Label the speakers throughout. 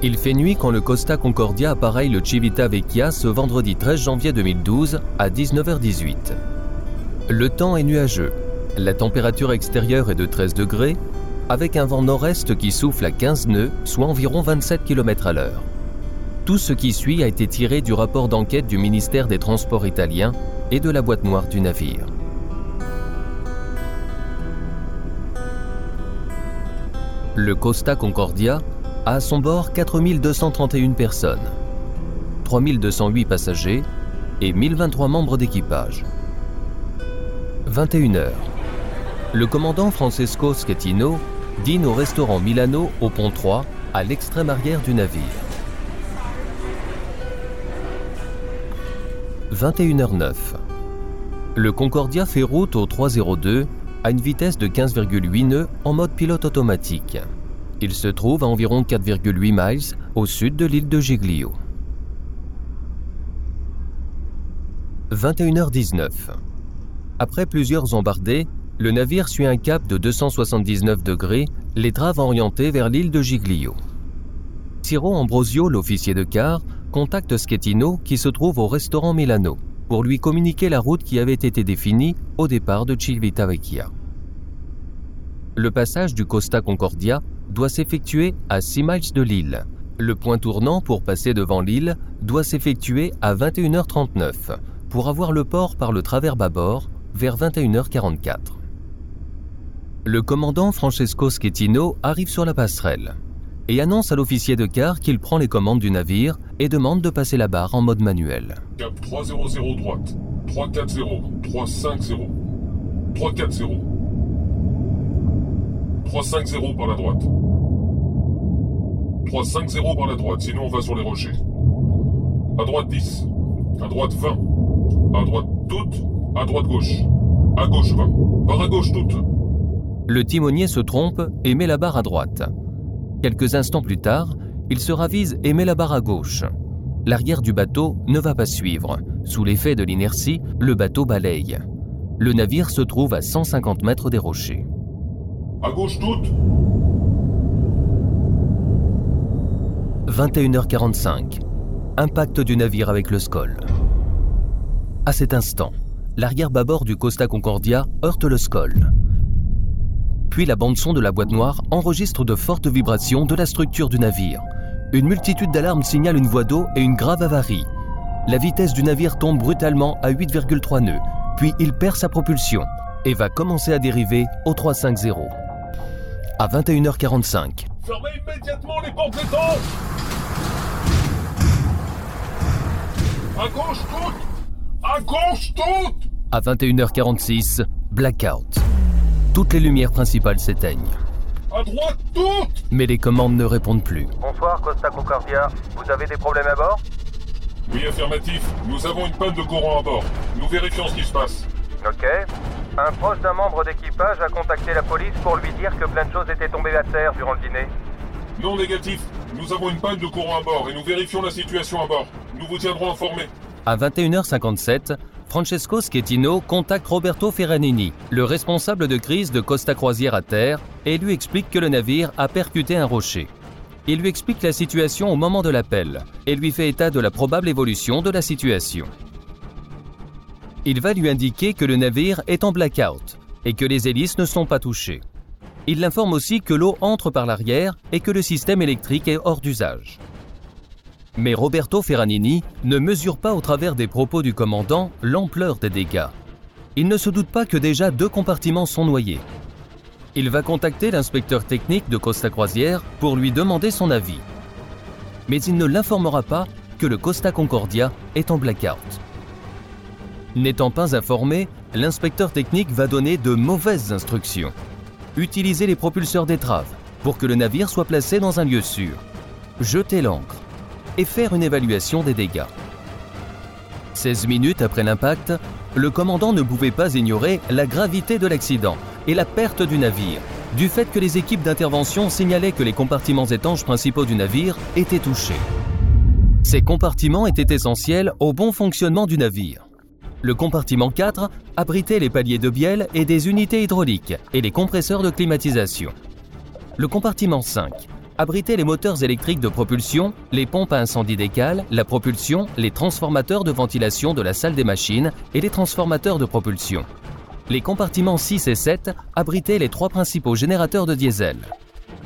Speaker 1: Il fait nuit quand le Costa Concordia appareille le Civita Vecchia ce vendredi 13 janvier 2012 à 19h18. Le temps est nuageux. La température extérieure est de 13 degrés, avec un vent nord-est qui souffle à 15 nœuds, soit environ 27 km à l'heure. Tout ce qui suit a été tiré du rapport d'enquête du ministère des Transports italien et de la boîte noire du navire. Le Costa Concordia à son bord 4231 personnes, 3208 passagers et 1023 membres d'équipage. 21 heures. Le commandant Francesco Schettino dîne au restaurant Milano au pont 3 à l'extrême arrière du navire. 21h09. Le Concordia fait route au 302 à une vitesse de 15,8 nœuds en mode pilote automatique. Il se trouve à environ 4,8 miles au sud de l'île de Giglio. 21h19. Après plusieurs embardées, le navire suit un cap de 279 degrés, les traves orientées vers l'île de Giglio. Ciro Ambrosio, l'officier de quart, contacte Schettino qui se trouve au restaurant Milano pour lui communiquer la route qui avait été définie au départ de Civitavecchia. Le passage du Costa Concordia doit s'effectuer à 6 miles de l'île. Le point tournant pour passer devant l'île doit s'effectuer à 21h39 pour avoir le port par le travers bâbord vers 21h44. Le commandant Francesco Schettino arrive sur la passerelle et annonce à l'officier de quart qu'il prend les commandes du navire et demande de passer la barre en mode manuel.
Speaker 2: Cap 300 droite. 340. 350. 340. 350 par la droite. 350 par la droite, sinon on va sur les rochers. À droite 10. À droite 20. À droite toute. À droite gauche. À gauche 20. Par à gauche toute.
Speaker 1: Le timonier se trompe et met la barre à droite. Quelques instants plus tard, il se ravise et met la barre à gauche. L'arrière du bateau ne va pas suivre. Sous l'effet de l'inertie, le bateau balaye. Le navire se trouve à 150 mètres des rochers.
Speaker 2: À gauche toute.
Speaker 1: 21h45. Impact du navire avec le Skoll. À cet instant, l'arrière bâbord du Costa Concordia heurte le Skoll. Puis la bande-son de la boîte noire enregistre de fortes vibrations de la structure du navire. Une multitude d'alarmes signale une voie d'eau et une grave avarie. La vitesse du navire tombe brutalement à 8,3 nœuds, puis il perd sa propulsion et va commencer à dériver au 350. À 21h45,
Speaker 2: Fermez immédiatement les portes d'étanche À gauche toute À gauche toute
Speaker 1: À 21h46, blackout. Toutes les lumières principales s'éteignent,
Speaker 2: À droite toute
Speaker 1: mais les commandes ne répondent plus.
Speaker 3: Bonsoir Costa Concordia, vous avez des problèmes à bord?
Speaker 2: Oui, affirmatif. Nous avons une panne de courant à bord. Nous vérifions ce qui se passe.
Speaker 3: Ok. Un proche d'un membre d'équipage a contacté la police pour lui dire que plein de choses étaient tombées à terre durant le dîner.
Speaker 2: Non négatif. Nous avons une panne de courant à bord et nous vérifions la situation à bord. Nous vous tiendrons informés.
Speaker 1: À 21h57, Francesco Schettino contacte Roberto Ferranini, le responsable de crise de Costa Croisière à terre, et lui explique que le navire a percuté un rocher. Il lui explique la situation au moment de l'appel et lui fait état de la probable évolution de la situation. Il va lui indiquer que le navire est en blackout et que les hélices ne sont pas touchées. Il l'informe aussi que l'eau entre par l'arrière et que le système électrique est hors d'usage. Mais Roberto Ferranini ne mesure pas au travers des propos du commandant l'ampleur des dégâts. Il ne se doute pas que déjà deux compartiments sont noyés. Il va contacter l'inspecteur technique de Costa Croisière pour lui demander son avis. Mais il ne l'informera pas que le Costa Concordia est en blackout. N'étant pas informé, l'inspecteur technique va donner de mauvaises instructions. Utiliser les propulseurs d'étrave pour que le navire soit placé dans un lieu sûr. Jeter l'ancre et faire une évaluation des dégâts. 16 minutes après l'impact, le commandant ne pouvait pas ignorer la gravité de l'accident et la perte du navire, du fait que les équipes d'intervention signalaient que les compartiments étanches principaux du navire étaient touchés. Ces compartiments étaient essentiels au bon fonctionnement du navire. Le compartiment 4 abritait les paliers de bielle et des unités hydrauliques et les compresseurs de climatisation. Le compartiment 5 abritait les moteurs électriques de propulsion, les pompes à incendie d'écale, la propulsion, les transformateurs de ventilation de la salle des machines et les transformateurs de propulsion. Les compartiments 6 et 7 abritaient les trois principaux générateurs de diesel.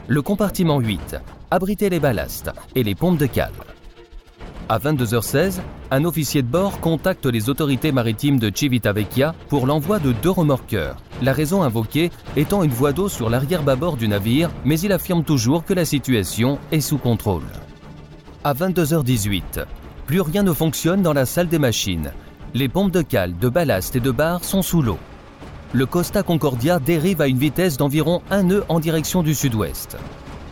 Speaker 1: Le compartiment 8 abritait les ballasts et les pompes de cale. À 22h16, un officier de bord contacte les autorités maritimes de Civitavecchia pour l'envoi de deux remorqueurs, la raison invoquée étant une voie d'eau sur l'arrière-bâbord du navire, mais il affirme toujours que la situation est sous contrôle. À 22h18, plus rien ne fonctionne dans la salle des machines. Les pompes de cale, de ballast et de barre sont sous l'eau. Le Costa Concordia dérive à une vitesse d'environ un nœud en direction du sud-ouest.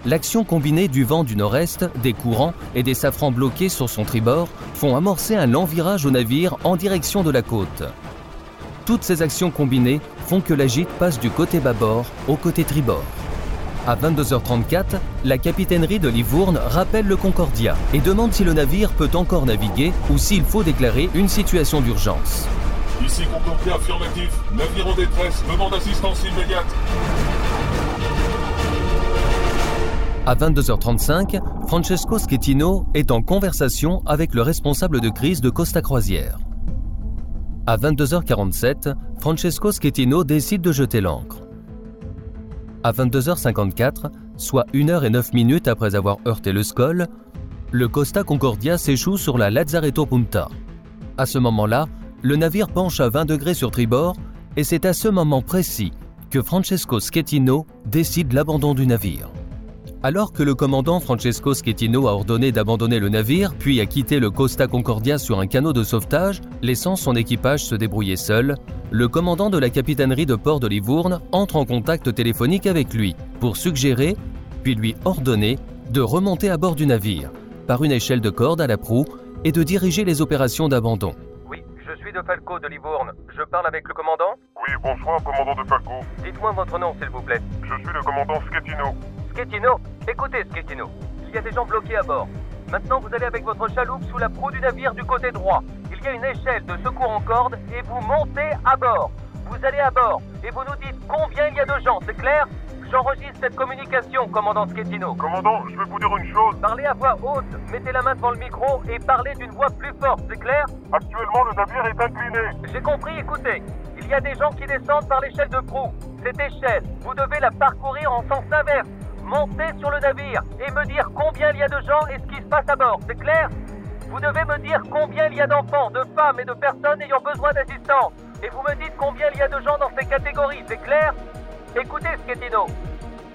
Speaker 1: L'action combinée du vent du nord-est, des courants et des safrans bloqués sur son tribord font amorcer un lent virage au navire en direction de la côte. Toutes ces actions combinées font que la gîte passe du côté bâbord au côté tribord. À 22h34, la capitainerie de Livourne rappelle le Concordia et demande si le navire peut encore naviguer ou s'il faut déclarer une situation d'urgence.
Speaker 2: Ici Concordia affirmatif. Navire en détresse. Demande assistance immédiate.
Speaker 1: À 22h35, Francesco Schettino est en conversation avec le responsable de crise de Costa Croisière. À 22h47, Francesco Schettino décide de jeter l'ancre. À 22h54, soit 1 h et 9 minutes après avoir heurté le Skoll, le Costa Concordia s'échoue sur la Lazzaretto Punta. À ce moment-là, le navire penche à 20 degrés sur tribord et c'est à ce moment précis que Francesco Schettino décide l'abandon du navire. Alors que le commandant Francesco Schettino a ordonné d'abandonner le navire, puis a quitté le Costa Concordia sur un canot de sauvetage, laissant son équipage se débrouiller seul, le commandant de la capitainerie de port de Livourne entre en contact téléphonique avec lui pour suggérer, puis lui ordonner, de remonter à bord du navire, par une échelle de corde à la proue, et de diriger les opérations d'abandon.
Speaker 3: Oui, je suis de Falco de Livourne. Je parle avec le commandant?
Speaker 2: Oui, bonsoir, commandant de Falco.
Speaker 3: Dites-moi votre nom, s'il vous plaît.
Speaker 2: Je suis le commandant Schettino.
Speaker 3: Schettino Écoutez, Schettino. Il y a des gens bloqués à bord. Maintenant, vous allez avec votre chaloupe sous la proue du navire du côté droit. Il y a une échelle de secours en corde et vous montez à bord. Vous allez à bord et vous nous dites combien il y a de gens, c'est clair? J'enregistre cette communication, commandant Schettino.
Speaker 2: Commandant, je vais vous dire une chose.
Speaker 3: Parlez à voix haute, mettez la main devant le micro et parlez d'une voix plus forte, c'est clair?
Speaker 2: Actuellement, le navire est incliné.
Speaker 3: J'ai compris, écoutez. Il y a des gens qui descendent par l'échelle de proue. Cette échelle, vous devez la parcourir en sens inverse. Montez sur le navire et me dire combien il y a de gens et ce qui se passe à bord, c'est clair? Vous devez me dire combien il y a d'enfants, de femmes et de personnes ayant besoin d'assistance. Et vous me dites combien il y a de gens dans ces catégories, c'est clair? Écoutez, Schettino,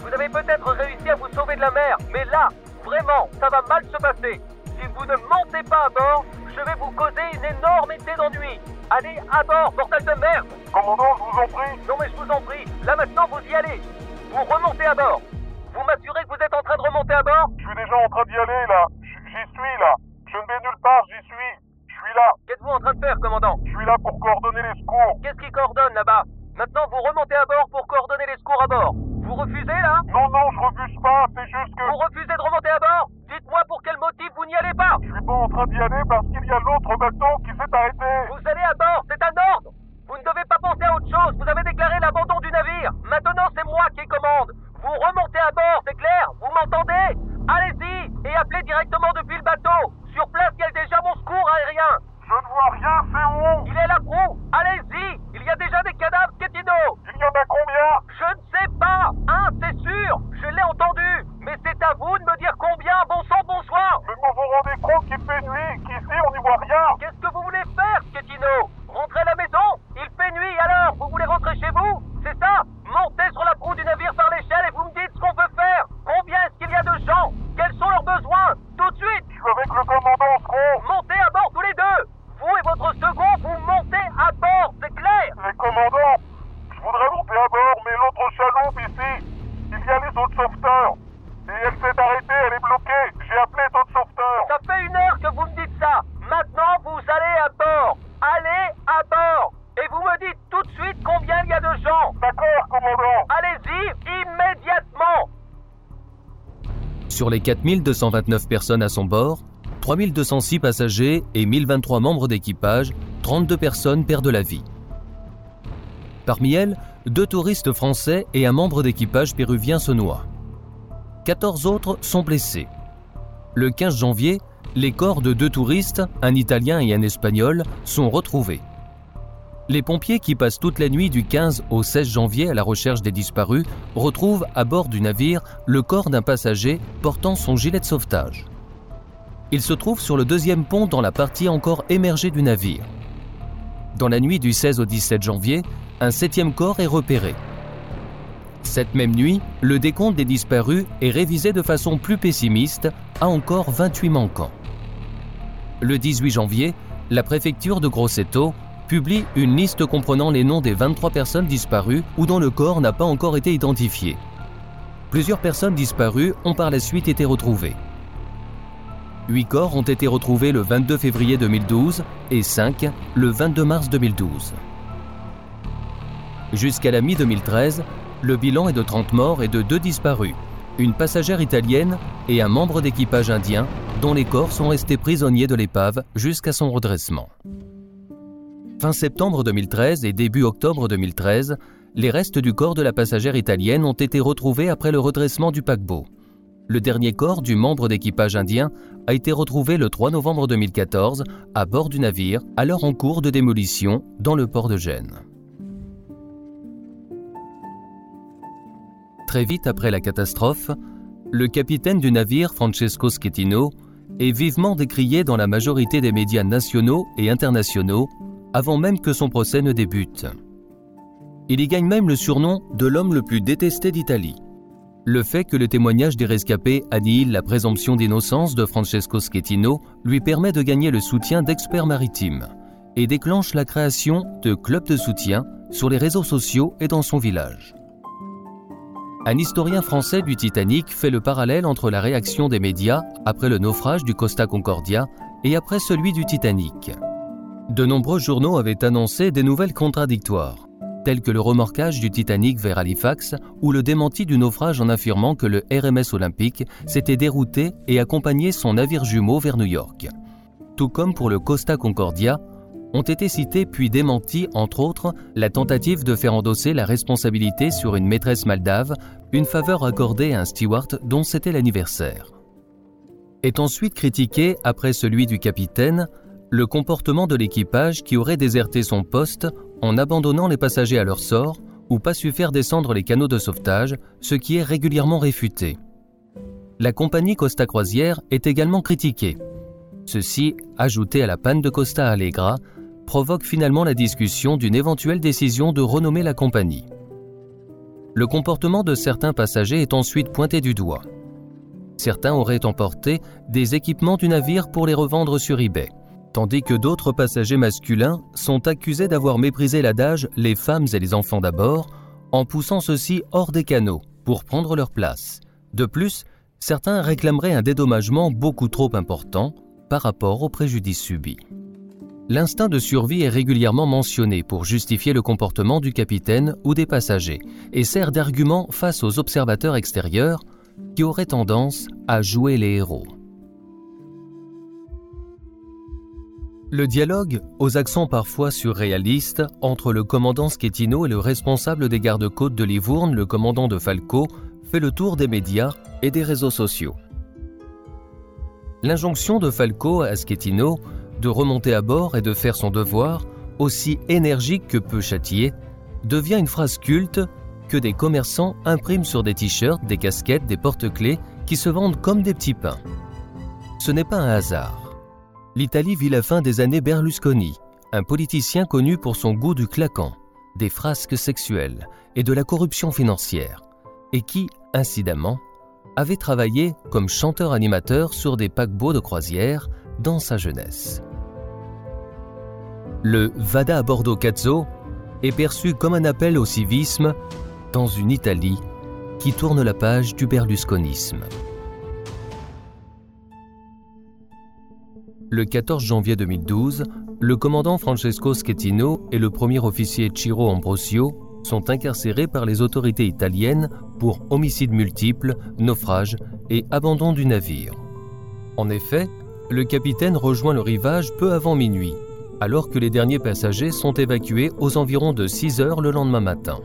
Speaker 3: vous avez peut-être réussi à vous sauver de la mer, mais là, vraiment, ça va mal se passer. Si vous ne montez pas à bord, je vais vous causer une énormité d'ennui. Allez à bord, bordel de merde
Speaker 2: Commandant, je vous en prie.
Speaker 3: Non mais je vous en prie, là maintenant vous y allez. Vous remontez à bord. Vous m'assurez que vous êtes en train de remonter à bord
Speaker 2: Je suis déjà en train d'y aller, là. J'y suis, là. Je ne vais nulle part, j'y suis. Je suis là.
Speaker 3: Qu'êtes-vous en train de faire, commandant
Speaker 2: Je suis là pour coordonner les secours.
Speaker 3: Qu'est-ce qui coordonne là-bas Maintenant vous remontez à bord pour coordonner les secours à bord. Vous refusez là
Speaker 2: Non, non, je refuse pas. C'est juste que
Speaker 3: Vous refusez de remonter à bord Dites-moi pour quel motif vous n'y allez pas
Speaker 2: je suis pas en train d'y aller parce qu'il y a l'autre bateau qui s'est arrêté.
Speaker 3: Vous allez à bord, c'est un ordre Vous ne devez pas penser à autre chose, vous avez déclaré l'abandon du navire Maintenant c'est moi qui commande Vous remontez à bord, c'est clair Vous m'entendez Allez-y et appelez directement depuis le bateau Sur place, il y a déjà mon secours aérien
Speaker 2: Je ne vois rien, c'est où
Speaker 3: Il est la proue Allez-y Il y a déjà des cadavres, Schettino
Speaker 2: Il y en a combien
Speaker 3: Je ne sais pas Un, c'est
Speaker 2: trompe ici. Il y a les autres sauveteurs. Et elle s'est arrêtée, elle est bloquée. J'ai appelé les autres sauveteurs.
Speaker 3: Ça fait une heure que vous me dites ça. Maintenant, vous allez à bord. Allez à bord. Et vous me dites tout de suite combien il y a de gens.
Speaker 2: D'accord, commandant.
Speaker 3: Allez-y immédiatement.
Speaker 1: Sur les 4229 personnes à son bord, 3206 passagers et 1023 membres d'équipage, 32 personnes perdent la vie. Parmi elles, deux touristes français et un membre d'équipage péruvien se noient. 14 autres sont blessés. Le 15 janvier, les corps de deux touristes, un Italien et un Espagnol, sont retrouvés. Les pompiers qui passent toute la nuit du 15 au 16 janvier à la recherche des disparus retrouvent à bord du navire le corps d'un passager portant son gilet de sauvetage. Il se trouve sur le deuxième pont dans la partie encore émergée du navire. Dans la nuit du 16 au 17 janvier, un septième corps est repéré. Cette même nuit, le décompte des disparus est révisé de façon plus pessimiste à encore 28 manquants. Le 18 janvier, la préfecture de Grosseto publie une liste comprenant les noms des 23 personnes disparues ou dont le corps n'a pas encore été identifié. Plusieurs personnes disparues ont par la suite été retrouvées. Huit corps ont été retrouvés le 22 février 2012 et 5 le 22 mars 2012. Jusqu'à la mi-2013, le bilan est de 30 morts et de 2 disparus, une passagère italienne et un membre d'équipage indien dont les corps sont restés prisonniers de l'épave jusqu'à son redressement. Fin septembre 2013 et début octobre 2013, les restes du corps de la passagère italienne ont été retrouvés après le redressement du paquebot. Le dernier corps du membre d'équipage indien a été retrouvé le 3 novembre 2014 à bord du navire, alors en cours de démolition dans le port de Gênes. Très vite après la catastrophe, le capitaine du navire Francesco Schettino est vivement décrié dans la majorité des médias nationaux et internationaux avant même que son procès ne débute. Il y gagne même le surnom de l'homme le plus détesté d'Italie. Le fait que le témoignage des rescapés annihile la présomption d'innocence de Francesco Schettino lui permet de gagner le soutien d'experts maritimes et déclenche la création de clubs de soutien sur les réseaux sociaux et dans son village. Un historien français du Titanic fait le parallèle entre la réaction des médias après le naufrage du Costa Concordia et après celui du Titanic. De nombreux journaux avaient annoncé des nouvelles contradictoires, telles que le remorquage du Titanic vers Halifax ou le démenti du naufrage en affirmant que le RMS Olympique s'était dérouté et accompagnait son navire jumeau vers New York. Tout comme pour le Costa Concordia, ont été cités puis démentis, entre autres, la tentative de faire endosser la responsabilité sur une maîtresse maldave, une faveur accordée à un steward dont c'était l'anniversaire. Est ensuite critiqué, après celui du capitaine, le comportement de l'équipage qui aurait déserté son poste en abandonnant les passagers à leur sort ou pas su faire descendre les canaux de sauvetage, ce qui est régulièrement réfuté. La compagnie Costa Croisière est également critiquée. Ceci, ajouté à la panne de Costa Allegra, provoque finalement la discussion d'une éventuelle décision de renommer la compagnie. Le comportement de certains passagers est ensuite pointé du doigt. Certains auraient emporté des équipements du navire pour les revendre sur eBay, tandis que d'autres passagers masculins sont accusés d'avoir méprisé l'adage les femmes et les enfants d'abord en poussant ceux-ci hors des canaux pour prendre leur place. De plus, certains réclameraient un dédommagement beaucoup trop important par rapport au préjudice subi. L'instinct de survie est régulièrement mentionné pour justifier le comportement du capitaine ou des passagers et sert d'argument face aux observateurs extérieurs qui auraient tendance à jouer les héros. Le dialogue, aux accents parfois surréalistes, entre le commandant Schettino et le responsable des gardes-côtes de Livourne, le commandant de Falco, fait le tour des médias et des réseaux sociaux. L'injonction de Falco à Schettino de remonter à bord et de faire son devoir, aussi énergique que peu châtié, devient une phrase culte que des commerçants impriment sur des t-shirts, des casquettes, des porte-clés qui se vendent comme des petits pains. Ce n'est pas un hasard. L'Italie vit la fin des années Berlusconi, un politicien connu pour son goût du claquant, des frasques sexuelles et de la corruption financière, et qui, incidemment, avait travaillé comme chanteur-animateur sur des paquebots de croisière dans sa jeunesse. Le Vada Bordeaux Cazzo est perçu comme un appel au civisme, dans une Italie qui tourne la page du berlusconisme. Le 14 janvier 2012, le commandant Francesco Schettino et le premier officier Ciro Ambrosio sont incarcérés par les autorités italiennes pour homicide multiple, naufrage et abandon du navire. En effet, le capitaine rejoint le rivage peu avant minuit, alors que les derniers passagers sont évacués aux environs de 6 heures le lendemain matin.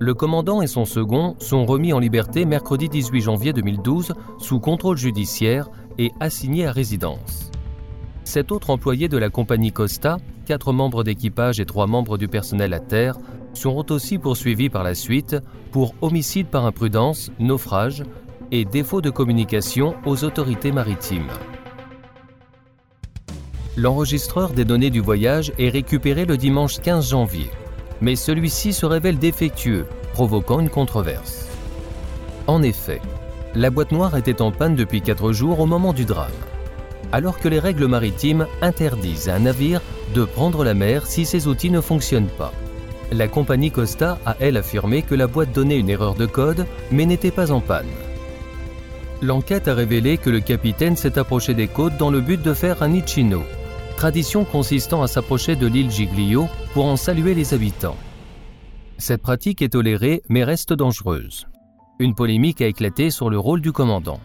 Speaker 1: Le commandant et son second sont remis en liberté mercredi 18 janvier 2012 sous contrôle judiciaire et assignés à résidence. Cet autre employé de la compagnie Costa, quatre membres d'équipage et trois membres du personnel à terre, seront aussi poursuivis par la suite pour homicide par imprudence, naufrage et défaut de communication aux autorités maritimes. L'enregistreur des données du voyage est récupéré le dimanche 15 janvier, mais celui-ci se révèle défectueux, provoquant une controverse. En effet, la boîte noire était en panne depuis 4 jours au moment du drame, alors que les règles maritimes interdisent à un navire de prendre la mer si ses outils ne fonctionnent pas. La compagnie Costa a, elle, affirmé que la boîte donnait une erreur de code, mais n'était pas en panne. L'enquête a révélé que le capitaine s'est approché des côtes dans le but de faire un ichino, tradition consistant à s'approcher de l'île Giglio pour en saluer les habitants. Cette pratique est tolérée mais reste dangereuse. Une polémique a éclaté sur le rôle du commandant.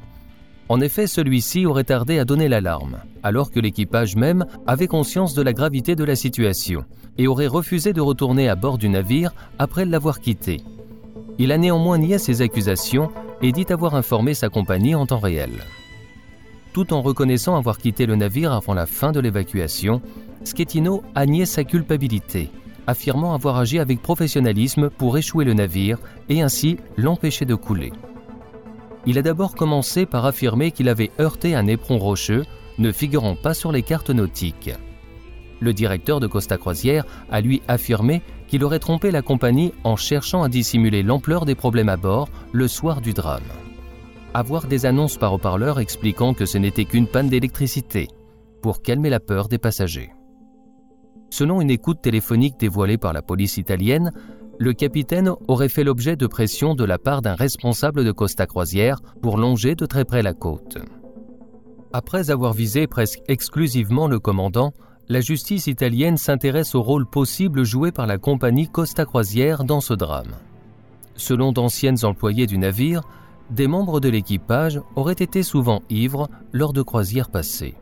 Speaker 1: En effet, celui-ci aurait tardé à donner l'alarme, alors que l'équipage même avait conscience de la gravité de la situation et aurait refusé de retourner à bord du navire après l'avoir quitté. Il a néanmoins nié ces accusations et dit avoir informé sa compagnie en temps réel. Tout en reconnaissant avoir quitté le navire avant la fin de l'évacuation, Schettino a nié sa culpabilité, affirmant avoir agi avec professionnalisme pour échouer le navire et ainsi l'empêcher de couler. Il a d'abord commencé par affirmer qu'il avait heurté un éperon rocheux ne figurant pas sur les cartes nautiques. Le directeur de Costa Croisière a lui affirmé qu'il aurait trompé la compagnie en cherchant à dissimuler l'ampleur des problèmes à bord le soir du drame. Avoir des annonces par haut-parleur expliquant que ce n'était qu'une panne d'électricité, pour calmer la peur des passagers. Selon une écoute téléphonique dévoilée par la police italienne, le capitaine aurait fait l'objet de pression de la part d'un responsable de Costa Croisière pour longer de très près la côte. Après avoir visé presque exclusivement le commandant, la justice italienne s'intéresse au rôle possible joué par la compagnie Costa Croisière dans ce drame. Selon d'anciennes employées du navire, des membres de l'équipage auraient été souvent ivres lors de croisières passées.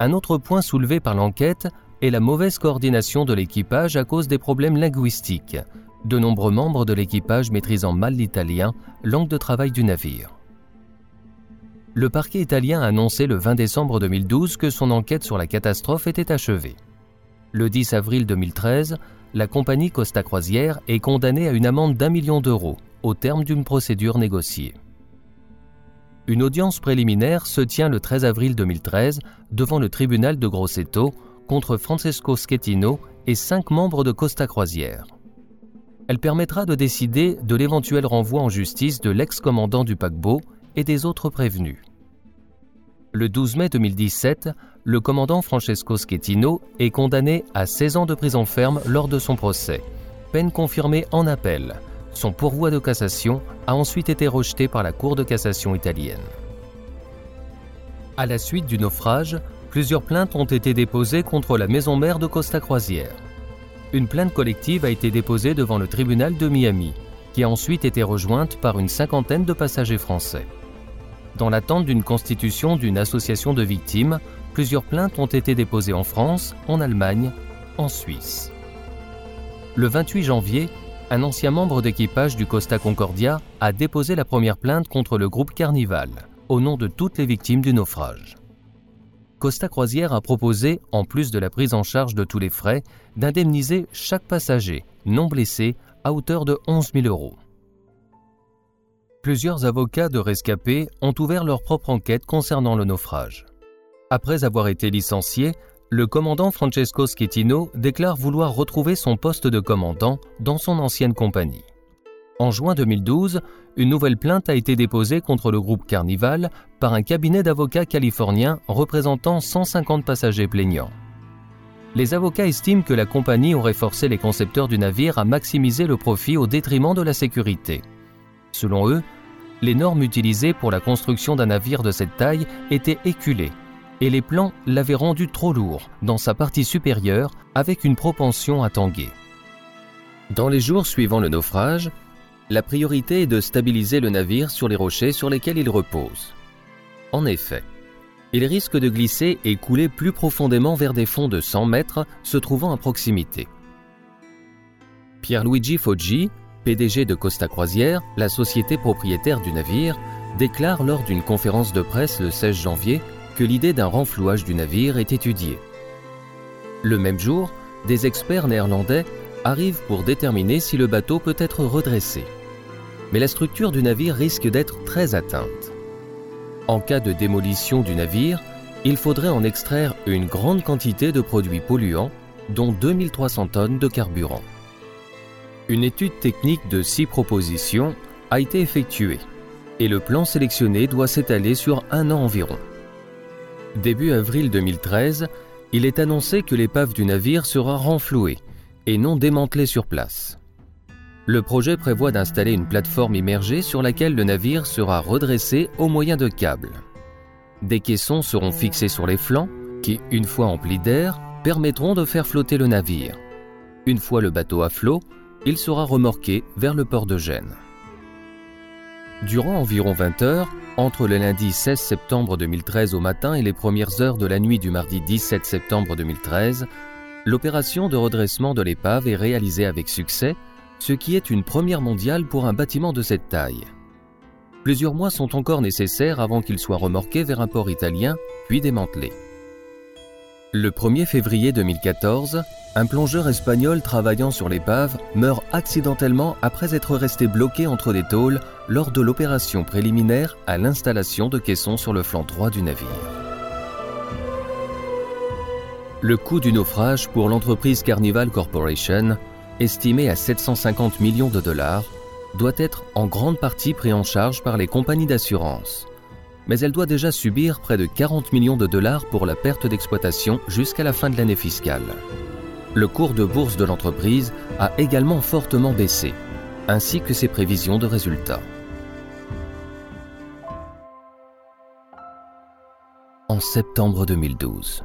Speaker 1: Un autre point soulevé par l'enquête et la mauvaise coordination de l'équipage à cause des problèmes linguistiques, de nombreux membres de l'équipage maîtrisant mal l'italien, langue de travail du navire. Le parquet italien a annoncé le 20 décembre 2012 que son enquête sur la catastrophe était achevée. Le 10 avril 2013, la compagnie Costa Croisière est condamnée à une amende d'un million d'euros au terme d'une procédure négociée. Une audience préliminaire se tient le 13 avril 2013 devant le tribunal de Grosseto contre Francesco Schettino et cinq membres de Costa Croisière. Elle permettra de décider de l'éventuel renvoi en justice de l'ex-commandant du paquebot et des autres prévenus. Le 12 mai 2017, le commandant Francesco Schettino est condamné à 16 ans de prison ferme lors de son procès, peine confirmée en appel. Son pourvoi de cassation a ensuite été rejeté par la Cour de cassation italienne. À la suite du naufrage, plusieurs plaintes ont été déposées contre la maison mère de Costa Croisière. Une plainte collective a été déposée devant le tribunal de Miami, qui a ensuite été rejointe par une cinquantaine de passagers français. Dans l'attente d'une constitution d'une association de victimes, plusieurs plaintes ont été déposées en France, en Allemagne, en Suisse. Le 28 janvier, un ancien membre d'équipage du Costa Concordia a déposé la première plainte contre le groupe Carnival, au nom de toutes les victimes du naufrage. Costa Croisière a proposé, en plus de la prise en charge de tous les frais, d'indemniser chaque passager non blessé à hauteur de 11 000 euros. Plusieurs avocats de rescapés ont ouvert leur propre enquête concernant le naufrage. Après avoir été licencié, le commandant Francesco Schettino déclare vouloir retrouver son poste de commandant dans son ancienne compagnie. En juin 2012, une nouvelle plainte a été déposée contre le groupe Carnival par un cabinet d'avocats californiens représentant 150 passagers plaignants. les avocats estiment que la compagnie aurait forcé les concepteurs du navire à maximiser le profit au détriment de la sécurité. Selon eux, les normes utilisées pour la construction d'un navire de cette taille étaient éculées et les plans l'avaient rendu trop lourd dans sa partie supérieure avec une propension à tanguer. Dans les jours suivant le naufrage, la priorité est de stabiliser le navire sur les rochers sur lesquels il repose. En effet, il risque de glisser et couler plus profondément vers des fonds de 100 mètres se trouvant à proximité. Pierluigi Foggi, PDG de Costa Croisière, la société propriétaire du navire, déclare lors d'une conférence de presse le 16 janvier que l'idée d'un renflouage du navire est étudiée. Le même jour, des experts néerlandais arrivent pour déterminer si le bateau peut être redressé. Mais la structure du navire risque d'être très atteinte. En cas de démolition du navire, il faudrait en extraire une grande quantité de produits polluants, dont 2300 tonnes de carburant. Une étude technique de six propositions a été effectuée et le plan sélectionné doit s'étaler sur un an environ. Début avril 2013, il est annoncé que l'épave du navire sera renflouée et non démantelée sur place. Le projet prévoit d'installer une plateforme immergée sur laquelle le navire sera redressé au moyen de câbles. Des caissons seront fixés sur les flancs qui, une fois emplis d'air, permettront de faire flotter le navire. Une fois le bateau à flot, il sera remorqué vers le port de Gênes. Durant environ 20 heures, entre le lundi 16 septembre 2013 au matin et les premières heures de la nuit du mardi 17 septembre 2013, l'opération de redressement de l'épave est réalisée avec succès ce qui est une première mondiale pour un bâtiment de cette taille. Plusieurs mois sont encore nécessaires avant qu'il soit remorqué vers un port italien, puis démantelé. Le 1er février 2014, un plongeur espagnol travaillant sur l'épave meurt accidentellement après être resté bloqué entre des tôles lors de l'opération préliminaire à l'installation de caissons sur le flanc droit du navire. Le coût du naufrage pour l'entreprise Carnival Corporation estimée à 750 millions de dollars, doit être en grande partie pris en charge par les compagnies d'assurance. Mais elle doit déjà subir près de 40 millions de dollars pour la perte d'exploitation jusqu'à la fin de l'année fiscale. Le cours de bourse de l'entreprise a également fortement baissé, ainsi que ses prévisions de résultats. En septembre 2012,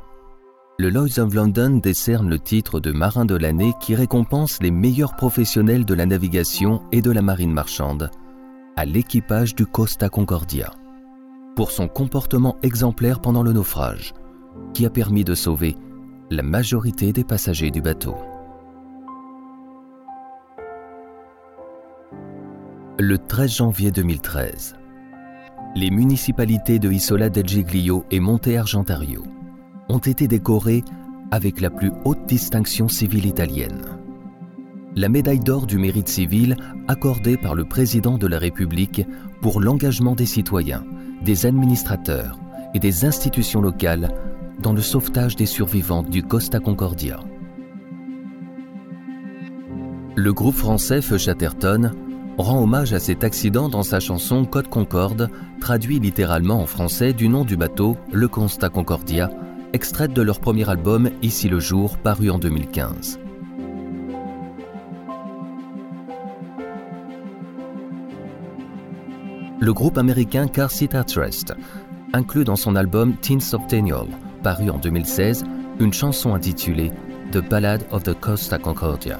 Speaker 1: le Lloyds of London décerne le titre de marin de l'année qui récompense les meilleurs professionnels de la navigation et de la marine marchande à l'équipage du Costa Concordia pour son comportement exemplaire pendant le naufrage qui a permis de sauver la majorité des passagers du bateau. Le 13 janvier 2013, les municipalités de Isola del Giglio et Monte Argentario ont été décorés avec la plus haute distinction civile italienne. La médaille d'or du mérite civil accordée par le président de la République pour l'engagement des citoyens, des administrateurs et des institutions locales dans le sauvetage des survivants du Costa Concordia. Le groupe français Feu Chatterton rend hommage à cet accident dans sa chanson Côte Concorde, traduit littéralement en français du nom du bateau Le Costa Concordia, extraite de leur premier album Ici le jour, paru en 2015. Le groupe américain Car Seat Trust inclut dans son album Teens of Tennial, paru en 2016, une chanson intitulée The Ballad of the Costa Concordia.